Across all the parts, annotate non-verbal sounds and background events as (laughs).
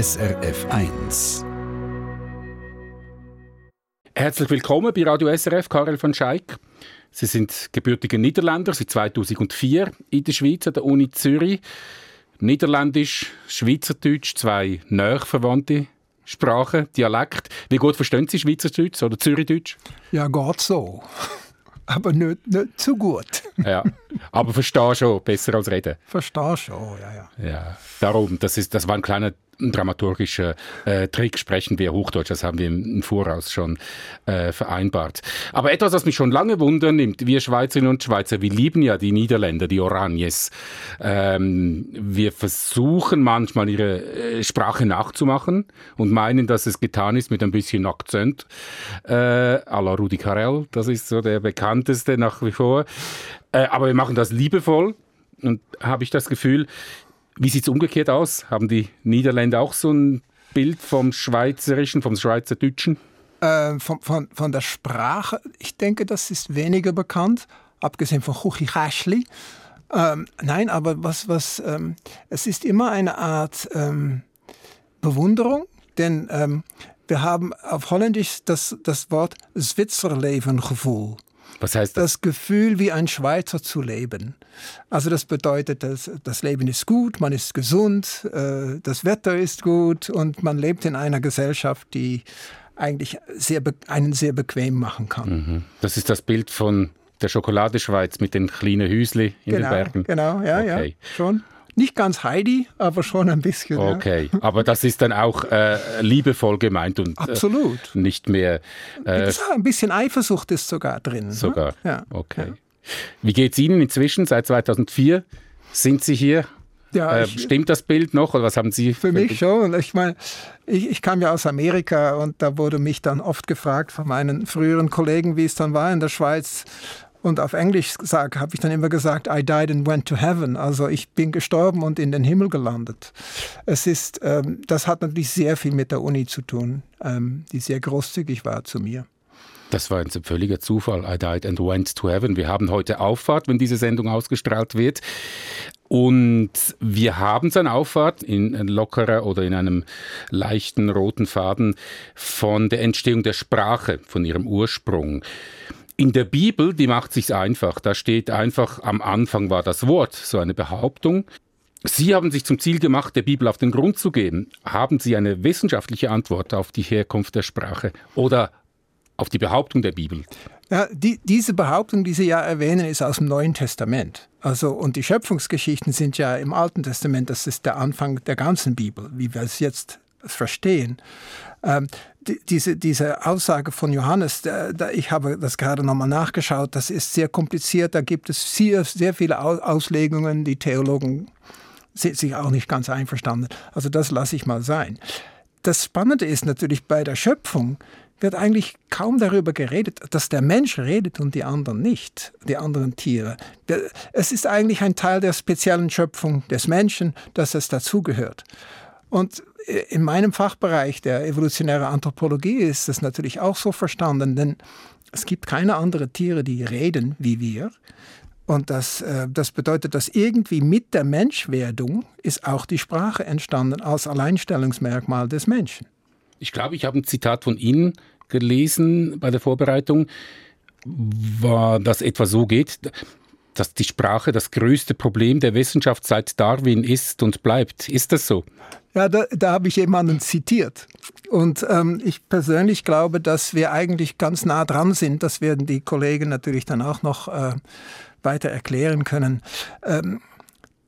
SRF 1. Herzlich willkommen bei Radio SRF, Karel von Scheik. Sie sind gebürtiger Niederländer, seit 2004 in der Schweiz an der Uni Zürich. Niederländisch, Schweizerdeutsch, zwei näher verwandte Sprachen, Dialekt. Wie gut verstehen Sie Schweizerdeutsch oder Zürichdeutsch? Ja, geht so. Aber nicht, nicht zu gut. ja, aber verstehe schon besser als reden. Verstehe schon, ja, ja. Ja, darum, das, ist, das war ein kleiner dramaturgischer äh, Trick, sprechen wir Hochdeutsch, das haben wir im Voraus schon äh, vereinbart. Aber etwas, was mich schon lange wundern nimmt, wir Schweizerinnen und Schweizer, wir lieben ja die Niederländer, die Oranjes. Ähm, wir versuchen manchmal ihre äh, Sprache nachzumachen und meinen, dass es getan ist mit ein bisschen Akzent. Äh, à la Rudi Carell, das ist so der bekannteste nach wie vor. Äh, aber wir machen das liebevoll und habe ich das Gefühl, wie sieht es umgekehrt aus? Haben die Niederländer auch so ein Bild vom Schweizerischen, vom Schweizerdeutschen? Äh, von, von, von der Sprache, ich denke, das ist weniger bekannt, abgesehen von Chuchichäschli. Ähm, nein, aber was, was, ähm, es ist immer eine Art ähm, Bewunderung, denn ähm, wir haben auf Holländisch das, das Wort Zwitserleven-Gefühl. Was heißt das? Das Gefühl, wie ein Schweizer zu leben. Also das bedeutet, dass das Leben ist gut, man ist gesund, äh, das Wetter ist gut und man lebt in einer Gesellschaft, die eigentlich sehr einen sehr bequem machen kann. Mhm. Das ist das Bild von der Schokoladeschweiz mit den kleinen Hüsli in genau, den Bergen. Genau, ja, okay. ja, schon. Nicht ganz Heidi, aber schon ein bisschen. Okay, ja. aber das ist dann auch äh, liebevoll gemeint und Absolut. Äh, nicht mehr. Äh, ein bisschen Eifersucht ist sogar drin. Ne? Sogar. Ne? Ja. Okay. Ja. Wie geht es Ihnen inzwischen? Seit 2004 sind Sie hier? Ja, äh, ich, stimmt das Bild noch oder was haben Sie? Für, für mich schon. Ich meine, ich, ich, kam ja aus Amerika und da wurde mich dann oft gefragt von meinen früheren Kollegen, wie es dann war in der Schweiz. Und auf Englisch habe ich dann immer gesagt, I died and went to heaven. Also ich bin gestorben und in den Himmel gelandet. Es ist, ähm, das hat natürlich sehr viel mit der Uni zu tun, ähm, die sehr großzügig war zu mir. Das war ein völliger Zufall. I died and went to heaven. Wir haben heute Auffahrt, wenn diese Sendung ausgestrahlt wird. Und wir haben seine Auffahrt in lockerer oder in einem leichten roten Faden von der Entstehung der Sprache, von ihrem Ursprung. In der Bibel, die macht sich's einfach. Da steht einfach, am Anfang war das Wort, so eine Behauptung. Sie haben sich zum Ziel gemacht, der Bibel auf den Grund zu gehen. Haben Sie eine wissenschaftliche Antwort auf die Herkunft der Sprache oder auf die Behauptung der Bibel? Ja, die, diese Behauptung, die Sie ja erwähnen, ist aus dem Neuen Testament. Also, und die Schöpfungsgeschichten sind ja im Alten Testament, das ist der Anfang der ganzen Bibel, wie wir es jetzt verstehen. Ähm, die, diese, diese Aussage von Johannes, da, da, ich habe das gerade nochmal nachgeschaut, das ist sehr kompliziert, da gibt es sehr, sehr viele Auslegungen, die Theologen sind sich auch nicht ganz einverstanden. Also das lasse ich mal sein. Das Spannende ist natürlich bei der Schöpfung, wird eigentlich kaum darüber geredet, dass der Mensch redet und die anderen nicht, die anderen Tiere. Es ist eigentlich ein Teil der speziellen Schöpfung des Menschen, dass es dazugehört. Und in meinem Fachbereich der evolutionären Anthropologie ist das natürlich auch so verstanden, denn es gibt keine anderen Tiere, die reden wie wir. Und das, äh, das bedeutet, dass irgendwie mit der Menschwerdung ist auch die Sprache entstanden als Alleinstellungsmerkmal des Menschen. Ich glaube, ich habe ein Zitat von Ihnen gelesen bei der Vorbereitung, war das etwa so geht dass die Sprache das größte Problem der Wissenschaft seit Darwin ist und bleibt. Ist das so? Ja, da, da habe ich jemanden zitiert. Und ähm, ich persönlich glaube, dass wir eigentlich ganz nah dran sind. Das werden die Kollegen natürlich dann auch noch äh, weiter erklären können. Ähm,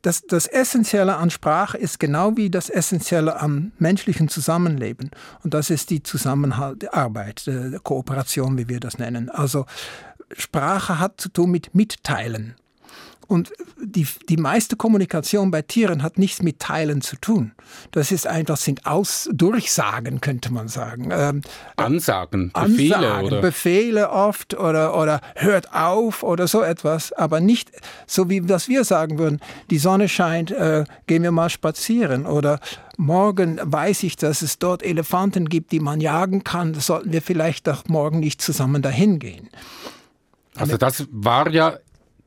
das, das Essentielle an Sprache ist genau wie das Essentielle am menschlichen Zusammenleben. Und das ist die Zusammenarbeit, die Kooperation, wie wir das nennen. Also Sprache hat zu tun mit Mitteilen. Und die, die meiste Kommunikation bei Tieren hat nichts mit Teilen zu tun. Das ist einfach, sind Aus, Durchsagen, könnte man sagen. Ähm, Ansagen, Befehle, Ansagen, oder? Befehle oft oder, oder hört auf oder so etwas. Aber nicht so, wie das wir sagen würden, die Sonne scheint, äh, gehen wir mal spazieren. Oder morgen weiß ich, dass es dort Elefanten gibt, die man jagen kann. Sollten wir vielleicht doch morgen nicht zusammen dahin gehen. Also das war ja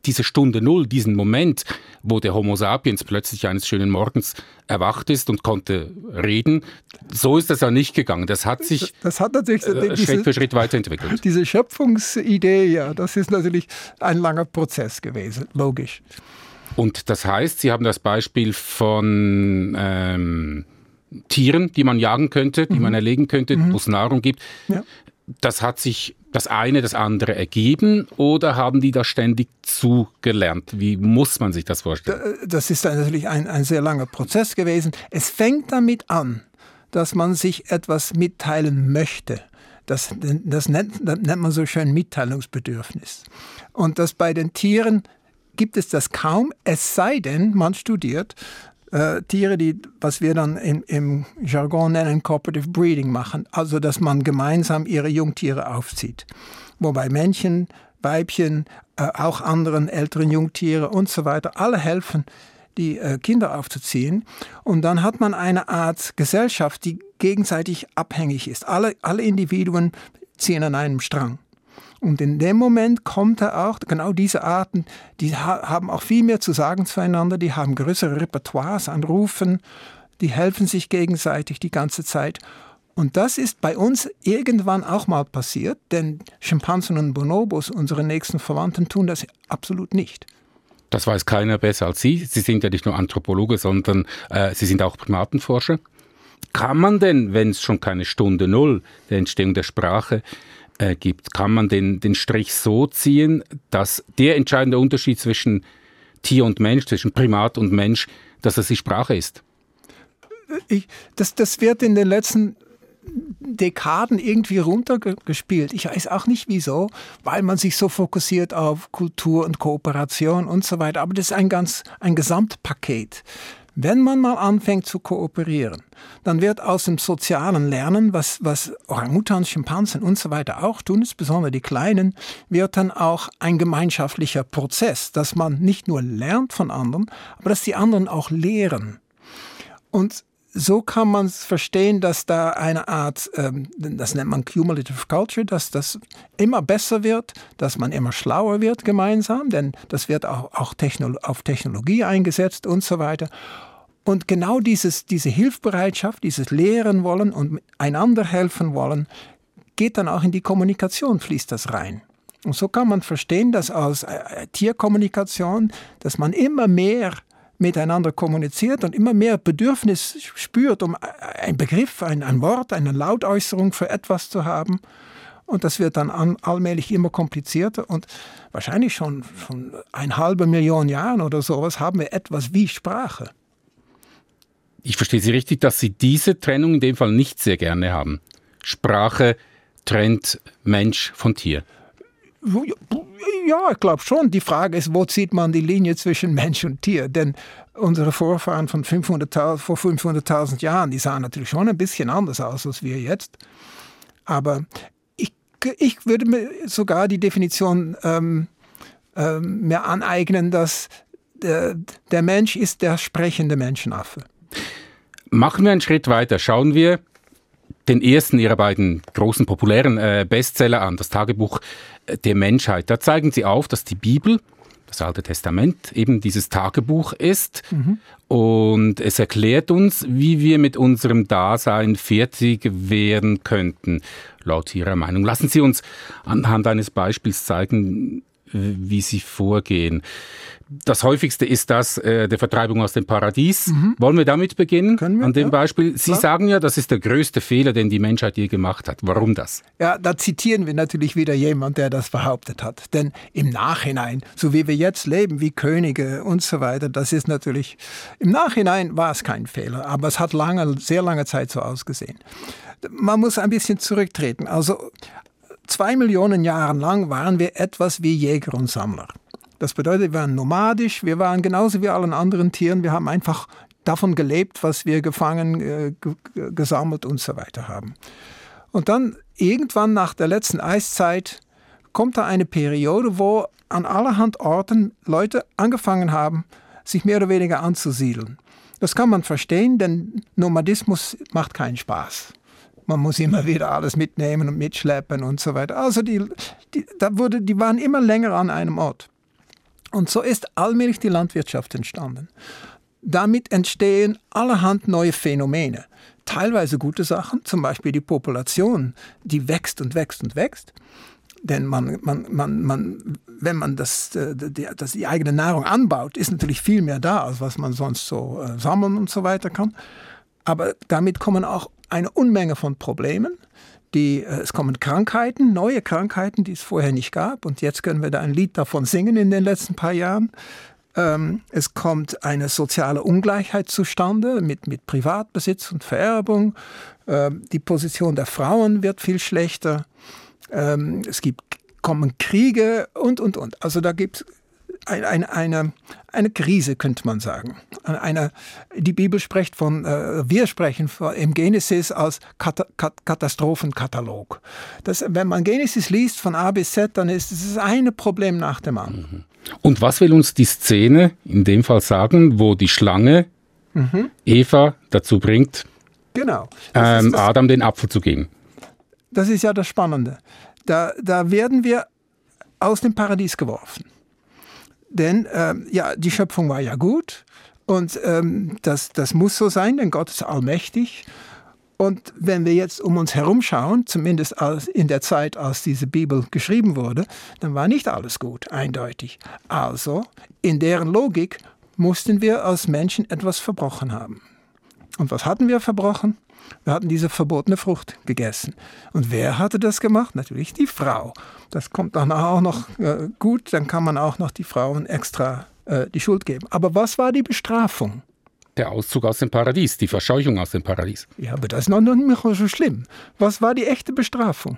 diese Stunde Null, diesen Moment, wo der Homo sapiens plötzlich eines schönen Morgens erwacht ist und konnte reden. So ist das ja nicht gegangen. Das hat sich das hat natürlich äh, diese, Schritt für Schritt weiterentwickelt. Diese Schöpfungsidee, ja, das ist natürlich ein langer Prozess gewesen, logisch. Und das heißt, Sie haben das Beispiel von ähm, Tieren, die man jagen könnte, die mhm. man erlegen könnte, mhm. wo es Nahrung gibt. Ja. Das hat sich das eine das andere ergeben oder haben die da ständig zugelernt? Wie muss man sich das vorstellen? Das ist natürlich ein, ein sehr langer Prozess gewesen. Es fängt damit an, dass man sich etwas mitteilen möchte. Das, das, nennt, das nennt man so schön Mitteilungsbedürfnis. Und das bei den Tieren gibt es das kaum, es sei denn, man studiert äh, Tiere, die, was wir dann im, im Jargon nennen, Cooperative Breeding machen, also dass man gemeinsam ihre Jungtiere aufzieht. Wobei Männchen, Weibchen, äh, auch anderen älteren Jungtiere und so weiter, alle helfen, die äh, Kinder aufzuziehen. Und dann hat man eine Art Gesellschaft, die gegenseitig abhängig ist. Alle, alle Individuen ziehen an einem Strang. Und in dem Moment kommt er auch, genau diese Arten, die haben auch viel mehr zu sagen zueinander, die haben größere Repertoires an Rufen, die helfen sich gegenseitig die ganze Zeit. Und das ist bei uns irgendwann auch mal passiert, denn Schimpansen und Bonobos, unsere nächsten Verwandten, tun das absolut nicht. Das weiß keiner besser als Sie. Sie sind ja nicht nur Anthropologe, sondern äh, Sie sind auch Primatenforscher. Kann man denn, wenn es schon keine Stunde Null der Entstehung der Sprache äh, kann man den, den Strich so ziehen, dass der entscheidende Unterschied zwischen Tier und Mensch, zwischen Primat und Mensch, dass es die Sprache ist? Ich, das, das wird in den letzten Dekaden irgendwie runtergespielt. Ich weiß auch nicht wieso, weil man sich so fokussiert auf Kultur und Kooperation und so weiter. Aber das ist ein ganz ein Gesamtpaket. Wenn man mal anfängt zu kooperieren, dann wird aus dem sozialen Lernen, was, was Orangutans, Schimpansen und so weiter auch tun, insbesondere die Kleinen, wird dann auch ein gemeinschaftlicher Prozess, dass man nicht nur lernt von anderen, aber dass die anderen auch lehren. Und so kann man verstehen, dass da eine Art, ähm, das nennt man Cumulative Culture, dass das immer besser wird, dass man immer schlauer wird gemeinsam, denn das wird auch, auch Techno auf Technologie eingesetzt und so weiter. Und genau dieses, diese Hilfsbereitschaft, dieses Lehren wollen und einander helfen wollen, geht dann auch in die Kommunikation, fließt das rein. Und so kann man verstehen, dass aus äh, Tierkommunikation, dass man immer mehr miteinander kommuniziert und immer mehr Bedürfnis spürt, um ein Begriff, ein, ein Wort, eine Lautäußerung für etwas zu haben. Und das wird dann an, allmählich immer komplizierter und wahrscheinlich schon von ein halber Million Jahren oder sowas haben wir etwas wie Sprache. Ich verstehe Sie richtig, dass Sie diese Trennung in dem Fall nicht sehr gerne haben. Sprache trennt Mensch von Tier. Ja, ich glaube schon. Die Frage ist, wo zieht man die Linie zwischen Mensch und Tier? Denn unsere Vorfahren von 500 vor 500.000 Jahren, die sahen natürlich schon ein bisschen anders aus als wir jetzt. Aber ich, ich würde mir sogar die Definition ähm, ähm, mir aneignen, dass der, der Mensch ist der sprechende Menschenaffe. Machen wir einen Schritt weiter. Schauen wir den ersten ihrer beiden großen populären äh, Bestseller an, das Tagebuch der Menschheit. Da zeigen sie auf, dass die Bibel, das Alte Testament, eben dieses Tagebuch ist. Mhm. Und es erklärt uns, wie wir mit unserem Dasein fertig werden könnten, laut ihrer Meinung. Lassen Sie uns anhand eines Beispiels zeigen, wie sie vorgehen. Das häufigste ist das äh, der Vertreibung aus dem Paradies. Mhm. Wollen wir damit beginnen? Können wir? An dem ja. Beispiel. Sie Klar. sagen ja, das ist der größte Fehler, den die Menschheit je gemacht hat. Warum das? Ja, da zitieren wir natürlich wieder jemand, der das behauptet hat. Denn im Nachhinein, so wie wir jetzt leben, wie Könige und so weiter, das ist natürlich, im Nachhinein war es kein Fehler, aber es hat lange, sehr lange Zeit so ausgesehen. Man muss ein bisschen zurücktreten. Also zwei Millionen Jahre lang waren wir etwas wie Jäger und Sammler. Das bedeutet, wir waren nomadisch, wir waren genauso wie allen anderen Tieren, wir haben einfach davon gelebt, was wir gefangen, äh, gesammelt und so weiter haben. Und dann irgendwann nach der letzten Eiszeit kommt da eine Periode, wo an allerhand Orten Leute angefangen haben, sich mehr oder weniger anzusiedeln. Das kann man verstehen, denn Nomadismus macht keinen Spaß. Man muss immer wieder alles mitnehmen und mitschleppen und so weiter. Also die, die, da wurde, die waren immer länger an einem Ort. Und so ist allmählich die Landwirtschaft entstanden. Damit entstehen allerhand neue Phänomene. Teilweise gute Sachen, zum Beispiel die Population, die wächst und wächst und wächst. Denn man, man, man, man, wenn man das, äh, die, das, die eigene Nahrung anbaut, ist natürlich viel mehr da, als was man sonst so äh, sammeln und so weiter kann. Aber damit kommen auch eine Unmenge von Problemen. Die, äh, es kommen Krankheiten, neue Krankheiten, die es vorher nicht gab. Und jetzt können wir da ein Lied davon singen in den letzten paar Jahren. Ähm, es kommt eine soziale Ungleichheit zustande mit, mit Privatbesitz und Vererbung. Ähm, die Position der Frauen wird viel schlechter. Ähm, es gibt, kommen Kriege und, und, und. Also da gibt es ein, ein, eine, eine Krise, könnte man sagen. Eine, die Bibel spricht von, äh, wir sprechen von, im Genesis als Kat Kat Katastrophenkatalog. Das, wenn man Genesis liest von A bis Z, dann ist es eine Problem nach dem anderen. Und was will uns die Szene in dem Fall sagen, wo die Schlange mhm. Eva dazu bringt, genau. ähm, Adam den Apfel zu geben? Das ist ja das Spannende. Da, da werden wir aus dem Paradies geworfen. Denn ähm, ja, die Schöpfung war ja gut und ähm, das, das muss so sein, denn Gott ist allmächtig. Und wenn wir jetzt um uns herum schauen, zumindest als in der Zeit, als diese Bibel geschrieben wurde, dann war nicht alles gut, eindeutig. Also, in deren Logik mussten wir als Menschen etwas verbrochen haben. Und was hatten wir verbrochen? Wir hatten diese verbotene Frucht gegessen. Und wer hatte das gemacht? Natürlich die Frau. Das kommt dann auch noch äh, gut, dann kann man auch noch die Frauen extra äh, die Schuld geben. Aber was war die Bestrafung? Der Auszug aus dem Paradies, die Verscheuchung aus dem Paradies. Ja, aber das ist noch nicht so schlimm. Was war die echte Bestrafung?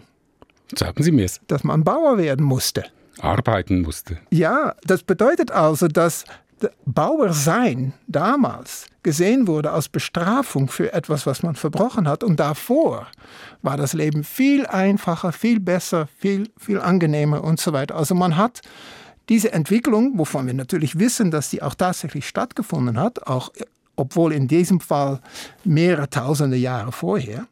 Sagen Sie mir es. Dass man Bauer werden musste. Arbeiten musste. Ja, das bedeutet also, dass Bauer sein damals gesehen wurde als Bestrafung für etwas, was man verbrochen hat. Und davor war das Leben viel einfacher, viel besser, viel, viel angenehmer und so weiter. Also man hat diese Entwicklung, wovon wir natürlich wissen, dass sie auch tatsächlich stattgefunden hat, auch obwohl in diesem Fall mehrere tausende Jahre vorher,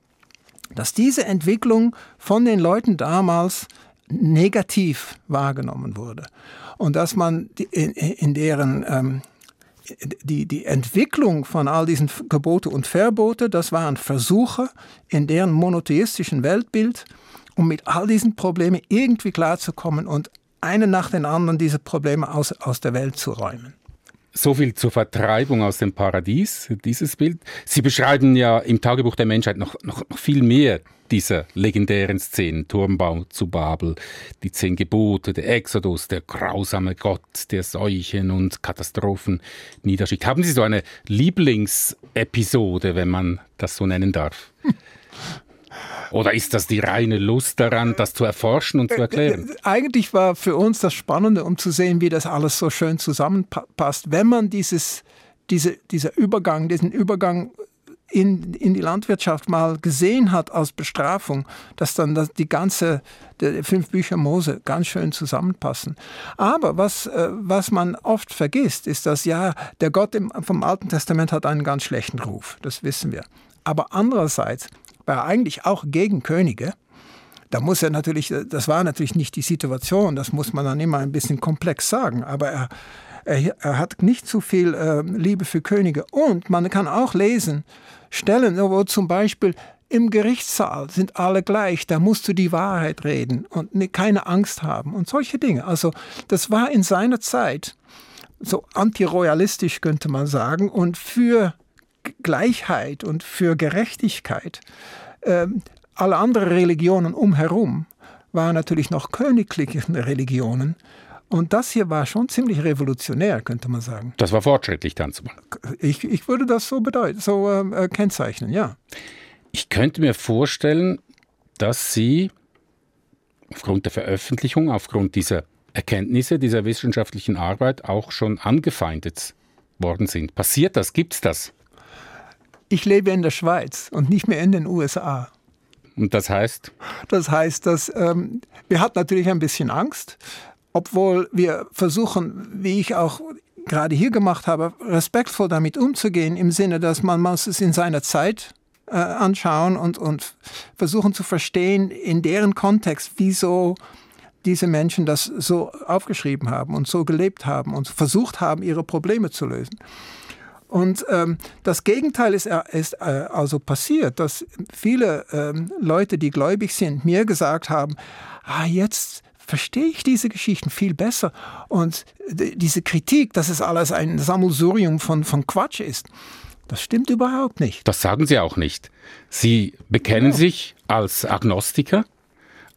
dass diese Entwicklung von den Leuten damals negativ wahrgenommen wurde und dass man in, in deren ähm, die, die Entwicklung von all diesen Gebote und Verbote, das waren Versuche in deren monotheistischen Weltbild, um mit all diesen Problemen irgendwie klarzukommen und eine nach den anderen diese Probleme aus, aus der Welt zu räumen. So viel zur Vertreibung aus dem Paradies, dieses Bild. Sie beschreiben ja im Tagebuch der Menschheit noch, noch, noch viel mehr dieser legendären Szenen. Turmbau zu Babel, die zehn Gebote, der Exodus, der grausame Gott, der Seuchen und Katastrophen niederschickt. Haben Sie so eine Lieblingsepisode, wenn man das so nennen darf? (laughs) Oder ist das die reine Lust daran, das zu erforschen und zu erklären? Äh, eigentlich war für uns das Spannende, um zu sehen, wie das alles so schön zusammenpasst, wenn man dieses, diese, dieser Übergang, diesen Übergang in, in die Landwirtschaft mal gesehen hat als Bestrafung, dass dann das, die ganze die fünf Bücher Mose ganz schön zusammenpassen. Aber was, äh, was man oft vergisst, ist, dass ja, der Gott im, vom Alten Testament hat einen ganz schlechten Ruf. Das wissen wir. Aber andererseits war eigentlich auch gegen Könige. Da muss er natürlich, das war natürlich nicht die Situation, das muss man dann immer ein bisschen komplex sagen, aber er, er, er hat nicht zu viel äh, Liebe für Könige. Und man kann auch lesen, Stellen, wo zum Beispiel im Gerichtssaal sind alle gleich, da musst du die Wahrheit reden und keine Angst haben und solche Dinge. Also das war in seiner Zeit so antiroyalistisch könnte man sagen und für Gleichheit und für Gerechtigkeit. Ähm, alle anderen Religionen umherum waren natürlich noch königliche (laughs) Religionen. Und das hier war schon ziemlich revolutionär, könnte man sagen. Das war fortschrittlich dann zumal. Ich, ich würde das so, bedeuten, so äh, kennzeichnen, ja. Ich könnte mir vorstellen, dass Sie aufgrund der Veröffentlichung, aufgrund dieser Erkenntnisse, dieser wissenschaftlichen Arbeit auch schon angefeindet worden sind. Passiert das? Gibt es das? Ich lebe in der Schweiz und nicht mehr in den USA. Und das heißt? Das heißt, dass ähm, wir hatten natürlich ein bisschen Angst, obwohl wir versuchen, wie ich auch gerade hier gemacht habe, respektvoll damit umzugehen, im Sinne, dass man muss es in seiner Zeit äh, anschauen und, und versuchen zu verstehen, in deren Kontext, wieso diese Menschen das so aufgeschrieben haben und so gelebt haben und versucht haben, ihre Probleme zu lösen. Und ähm, das Gegenteil ist, äh, ist äh, also passiert, dass viele ähm, Leute, die gläubig sind, mir gesagt haben, ah, jetzt verstehe ich diese Geschichten viel besser. Und diese Kritik, dass es alles ein Sammelsurium von, von Quatsch ist, das stimmt überhaupt nicht. Das sagen Sie auch nicht. Sie bekennen ja. sich als Agnostiker.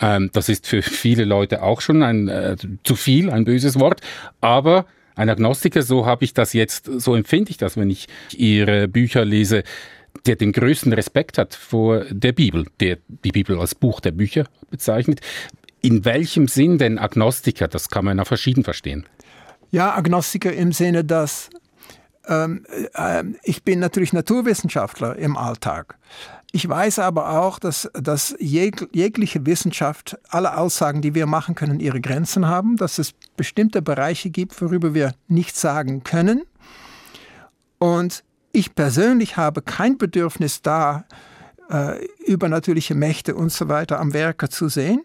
Ähm, das ist für viele Leute auch schon ein äh, zu viel, ein böses Wort. Aber ein Agnostiker, so habe ich das jetzt, so empfinde ich das, wenn ich Ihre Bücher lese, der den größten Respekt hat vor der Bibel, der die Bibel als Buch der Bücher bezeichnet. In welchem Sinn denn Agnostiker? Das kann man ja verschieden verstehen. Ja, Agnostiker im Sinne, dass ähm, äh, ich bin natürlich Naturwissenschaftler im Alltag. Ich weiß aber auch, dass, dass jeg jegliche Wissenschaft, alle Aussagen, die wir machen können, ihre Grenzen haben, dass es bestimmte Bereiche gibt, worüber wir nichts sagen können. Und ich persönlich habe kein Bedürfnis da, äh, übernatürliche Mächte und so weiter am Werke zu sehen.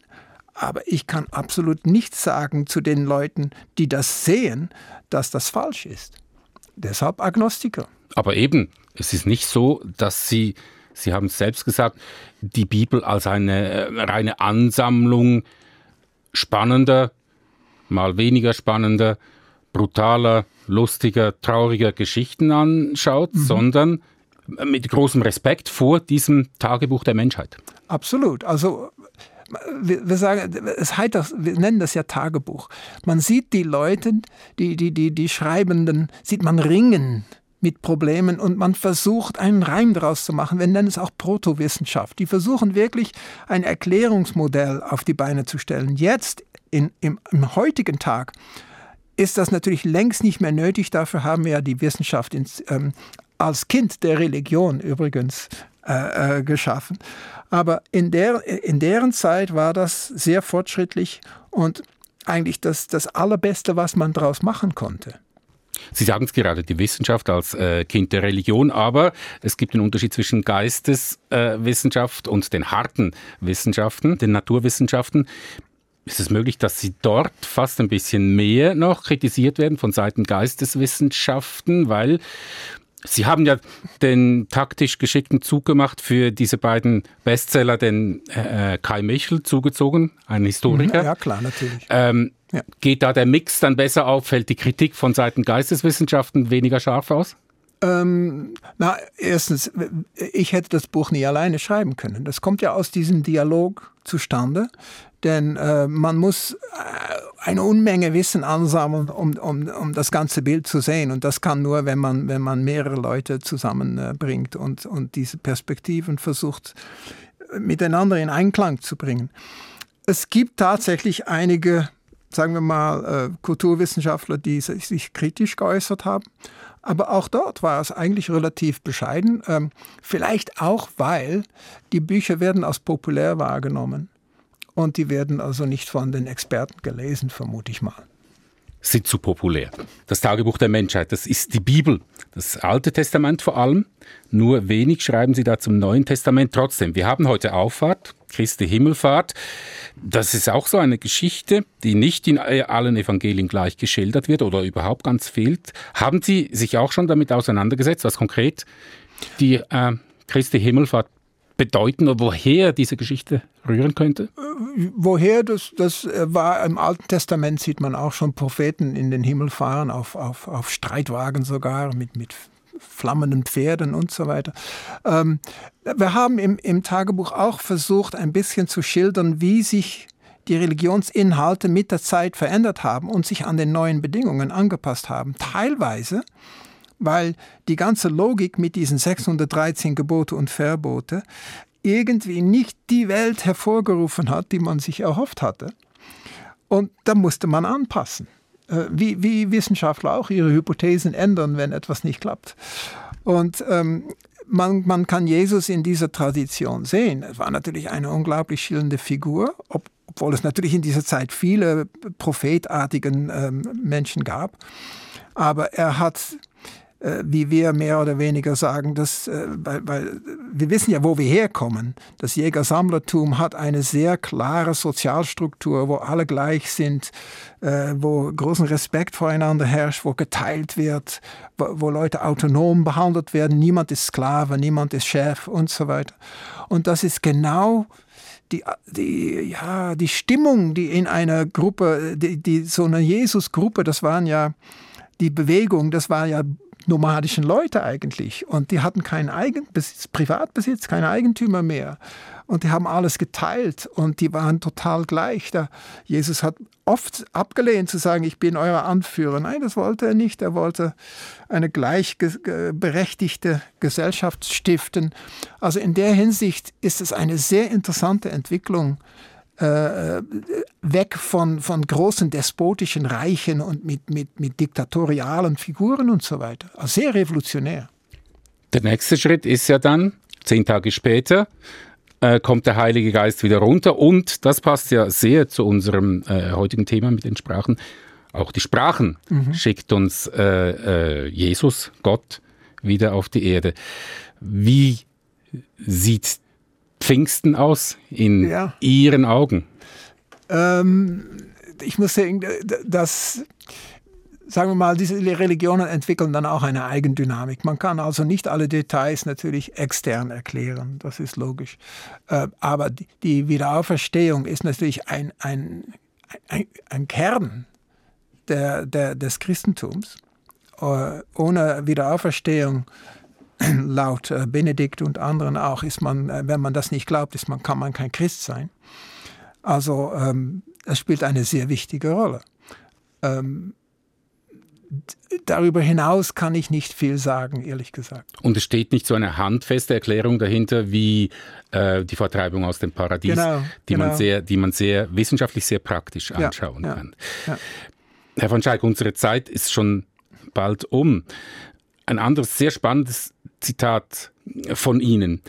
Aber ich kann absolut nichts sagen zu den Leuten, die das sehen, dass das falsch ist. Deshalb Agnostiker. Aber eben, es ist nicht so, dass Sie Sie haben es selbst gesagt, die Bibel als eine äh, reine Ansammlung spannender, mal weniger spannender, brutaler, lustiger, trauriger Geschichten anschaut, mhm. sondern mit großem Respekt vor diesem Tagebuch der Menschheit. Absolut. Also wir, wir sagen, es heißt das, wir nennen das ja Tagebuch. Man sieht die Leute, die, die, die, die Schreibenden, sieht man ringen mit Problemen und man versucht, einen Reim daraus zu machen. Wir nennen es auch Protowissenschaft. Die versuchen wirklich ein Erklärungsmodell auf die Beine zu stellen. Jetzt, in, im, im heutigen Tag, ist das natürlich längst nicht mehr nötig. Dafür haben wir ja die Wissenschaft ins, ähm, als Kind der Religion übrigens äh, äh, geschaffen. Aber in, der, in deren Zeit war das sehr fortschrittlich und eigentlich das, das Allerbeste, was man daraus machen konnte. Sie sagen es gerade, die Wissenschaft als äh, Kind der Religion, aber es gibt einen Unterschied zwischen Geisteswissenschaft äh, und den harten Wissenschaften, den Naturwissenschaften. Ist es möglich, dass Sie dort fast ein bisschen mehr noch kritisiert werden von Seiten Geisteswissenschaften, weil Sie haben ja den taktisch geschickten Zug gemacht für diese beiden Bestseller, den äh, Kai Michel zugezogen, ein Historiker. Ja, klar, natürlich. Ähm, ja. Geht da der Mix dann besser auf? Fällt die Kritik von Seiten Geisteswissenschaften weniger scharf aus? Ähm, na, erstens, ich hätte das Buch nie alleine schreiben können. Das kommt ja aus diesem Dialog zustande, denn äh, man muss äh, eine Unmenge Wissen ansammeln, um, um, um das ganze Bild zu sehen. Und das kann nur, wenn man, wenn man mehrere Leute zusammenbringt und, und diese Perspektiven versucht, miteinander in Einklang zu bringen. Es gibt tatsächlich einige sagen wir mal, äh, Kulturwissenschaftler, die sich kritisch geäußert haben. Aber auch dort war es eigentlich relativ bescheiden. Ähm, vielleicht auch, weil die Bücher werden als populär wahrgenommen. Und die werden also nicht von den Experten gelesen, vermute ich mal sind zu populär. Das Tagebuch der Menschheit, das ist die Bibel, das Alte Testament vor allem. Nur wenig schreiben sie da zum Neuen Testament. Trotzdem, wir haben heute Auffahrt, Christi Himmelfahrt. Das ist auch so eine Geschichte, die nicht in allen Evangelien gleich geschildert wird oder überhaupt ganz fehlt. Haben Sie sich auch schon damit auseinandergesetzt, was konkret die äh, Christi Himmelfahrt bedeuten oder woher diese Geschichte rühren könnte? Äh, woher, das, das äh, war im Alten Testament, sieht man auch schon Propheten in den Himmel fahren, auf, auf, auf Streitwagen sogar, mit, mit flammenden Pferden und so weiter. Ähm, wir haben im, im Tagebuch auch versucht, ein bisschen zu schildern, wie sich die Religionsinhalte mit der Zeit verändert haben und sich an den neuen Bedingungen angepasst haben. Teilweise weil die ganze Logik mit diesen 613 Gebote und Verbote irgendwie nicht die Welt hervorgerufen hat, die man sich erhofft hatte. Und da musste man anpassen. Äh, wie, wie Wissenschaftler auch ihre Hypothesen ändern, wenn etwas nicht klappt. Und ähm, man, man kann Jesus in dieser Tradition sehen. Er war natürlich eine unglaublich schillende Figur, ob, obwohl es natürlich in dieser Zeit viele prophetartigen ähm, Menschen gab. Aber er hat wie wir mehr oder weniger sagen, dass, äh, weil, weil wir wissen ja, wo wir herkommen. Das Jägersammlertum hat eine sehr klare Sozialstruktur, wo alle gleich sind, äh, wo großen Respekt voreinander herrscht, wo geteilt wird, wo, wo Leute autonom behandelt werden. Niemand ist Sklave, niemand ist Chef und so weiter. Und das ist genau die, die, ja, die Stimmung, die in einer Gruppe, die, die, so eine Jesus-Gruppe, das waren ja die Bewegung, das war ja nomadischen Leute eigentlich. Und die hatten keinen Eigenbesitz, Privatbesitz, keine Eigentümer mehr. Und die haben alles geteilt und die waren total gleich. Da Jesus hat oft abgelehnt zu sagen, ich bin euer Anführer. Nein, das wollte er nicht. Er wollte eine gleichberechtigte Gesellschaft stiften. Also in der Hinsicht ist es eine sehr interessante Entwicklung äh, weg von, von großen despotischen Reichen und mit, mit, mit diktatorialen Figuren und so weiter. Also sehr revolutionär. Der nächste Schritt ist ja dann, zehn Tage später, äh, kommt der Heilige Geist wieder runter und das passt ja sehr zu unserem äh, heutigen Thema mit den Sprachen. Auch die Sprachen mhm. schickt uns äh, äh Jesus, Gott, wieder auf die Erde. Wie sieht Pfingsten aus in ja. Ihren Augen? Ähm, ich muss sagen, dass sagen wir mal, diese Religionen entwickeln dann auch eine Eigendynamik. Man kann also nicht alle Details natürlich extern erklären, das ist logisch. Äh, aber die Wiederauferstehung ist natürlich ein, ein, ein, ein Kern der, der, des Christentums. Äh, ohne Wiederauferstehung (clears throat) laut äh, Benedikt und anderen auch, ist man, äh, wenn man das nicht glaubt, ist man, kann man kein Christ sein. Also ähm, es spielt eine sehr wichtige Rolle. Ähm, darüber hinaus kann ich nicht viel sagen, ehrlich gesagt. Und es steht nicht so eine handfeste Erklärung dahinter wie äh, die Vertreibung aus dem Paradies, genau, die, genau. Man sehr, die man sehr wissenschaftlich sehr praktisch anschauen ja, kann. Ja. Herr von Schaik, unsere Zeit ist schon bald um. Ein anderes sehr spannendes Zitat von Ihnen,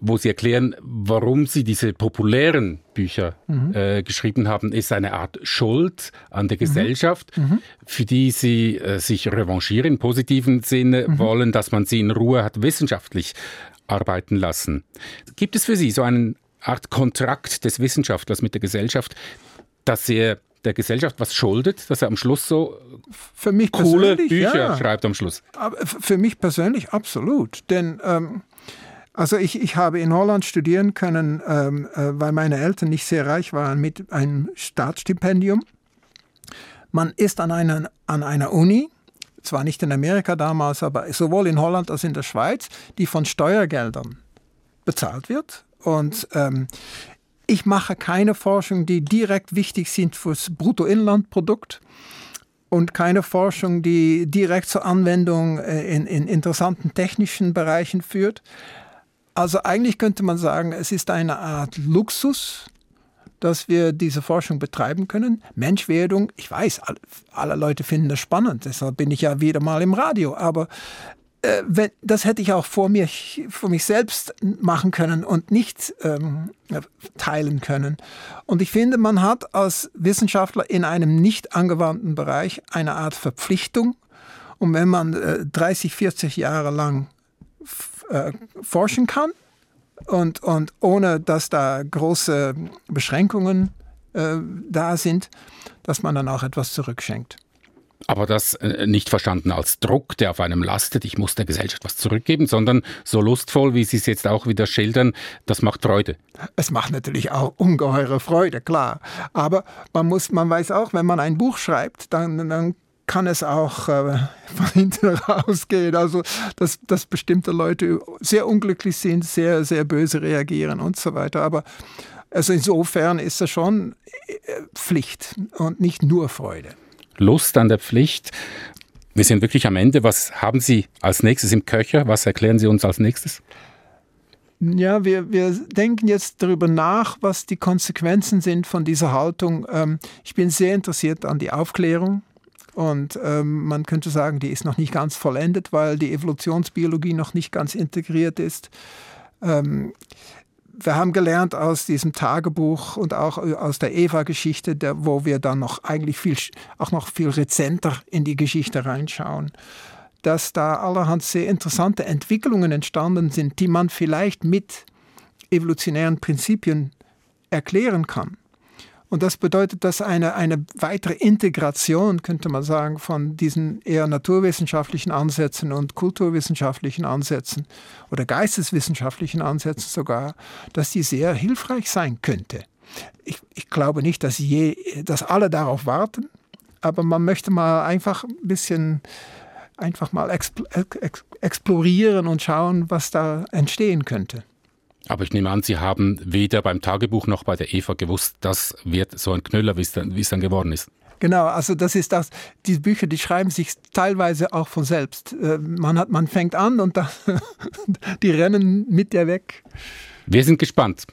wo Sie erklären, warum Sie diese populären Bücher mhm. äh, geschrieben haben, ist eine Art Schuld an der mhm. Gesellschaft, mhm. für die Sie äh, sich revanchieren im positiven Sinne mhm. wollen, dass man sie in Ruhe hat wissenschaftlich arbeiten lassen. Gibt es für Sie so eine Art Kontrakt des Wissenschaftlers mit der Gesellschaft, dass er der Gesellschaft was schuldet, dass er am Schluss so für mich coole Bücher ja. schreibt am Schluss. Aber für mich persönlich absolut. Denn ähm, also ich, ich habe in Holland studieren können, ähm, äh, weil meine Eltern nicht sehr reich waren, mit einem Staatsstipendium. Man ist an einer, an einer Uni, zwar nicht in Amerika damals, aber sowohl in Holland als in der Schweiz, die von Steuergeldern bezahlt wird. Und ähm, ich mache keine Forschung, die direkt wichtig sind fürs Bruttoinlandprodukt und keine Forschung, die direkt zur Anwendung äh, in, in interessanten technischen Bereichen führt. Also eigentlich könnte man sagen, es ist eine Art Luxus, dass wir diese Forschung betreiben können. Menschwerdung, ich weiß, alle Leute finden das spannend, deshalb bin ich ja wieder mal im Radio, aber äh, wenn, das hätte ich auch vor, mir, vor mich selbst machen können und nicht ähm, teilen können. Und ich finde, man hat als Wissenschaftler in einem nicht angewandten Bereich eine Art Verpflichtung. Und wenn man äh, 30, 40 Jahre lang äh, forschen kann und, und ohne dass da große Beschränkungen äh, da sind, dass man dann auch etwas zurückschenkt. Aber das äh, nicht verstanden als Druck, der auf einem lastet, ich muss der Gesellschaft was zurückgeben, sondern so lustvoll, wie Sie es jetzt auch wieder schildern, das macht Freude. Es macht natürlich auch ungeheure Freude, klar. Aber man muss, man weiß auch, wenn man ein Buch schreibt, dann, dann kann es auch äh, (laughs) von hinten rausgehen. Also, dass, dass bestimmte Leute sehr unglücklich sind, sehr, sehr böse reagieren und so weiter. Aber also insofern ist es schon äh, Pflicht und nicht nur Freude. Lust an der Pflicht. Wir sind wirklich am Ende. Was haben Sie als nächstes im Köcher? Was erklären Sie uns als nächstes? Ja, wir, wir denken jetzt darüber nach, was die Konsequenzen sind von dieser Haltung. Ähm, ich bin sehr interessiert an die Aufklärung. Und ähm, man könnte sagen, die ist noch nicht ganz vollendet, weil die Evolutionsbiologie noch nicht ganz integriert ist. Ähm, wir haben gelernt aus diesem Tagebuch und auch aus der Eva-Geschichte, wo wir dann noch eigentlich viel, auch noch viel rezenter in die Geschichte reinschauen, dass da allerhand sehr interessante Entwicklungen entstanden sind, die man vielleicht mit evolutionären Prinzipien erklären kann. Und das bedeutet, dass eine, eine weitere Integration, könnte man sagen, von diesen eher naturwissenschaftlichen Ansätzen und kulturwissenschaftlichen Ansätzen oder geisteswissenschaftlichen Ansätzen sogar, dass die sehr hilfreich sein könnte. Ich, ich glaube nicht, dass, je, dass alle darauf warten, aber man möchte mal einfach ein bisschen einfach mal explorieren und schauen, was da entstehen könnte. Aber ich nehme an, Sie haben weder beim Tagebuch noch bei der Eva gewusst, das wird so ein Knüller, wie es dann, wie es dann geworden ist. Genau, also das ist das, die Bücher, die schreiben sich teilweise auch von selbst. Äh, man, hat, man fängt an und dann, (laughs) die rennen mit dir weg. Wir sind gespannt.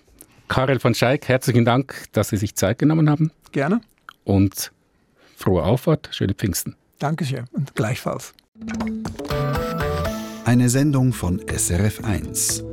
Karel von Scheik, herzlichen Dank, dass Sie sich Zeit genommen haben. Gerne. Und frohe Auffahrt, schöne Pfingsten. Dankeschön und gleichfalls. Eine Sendung von SRF1.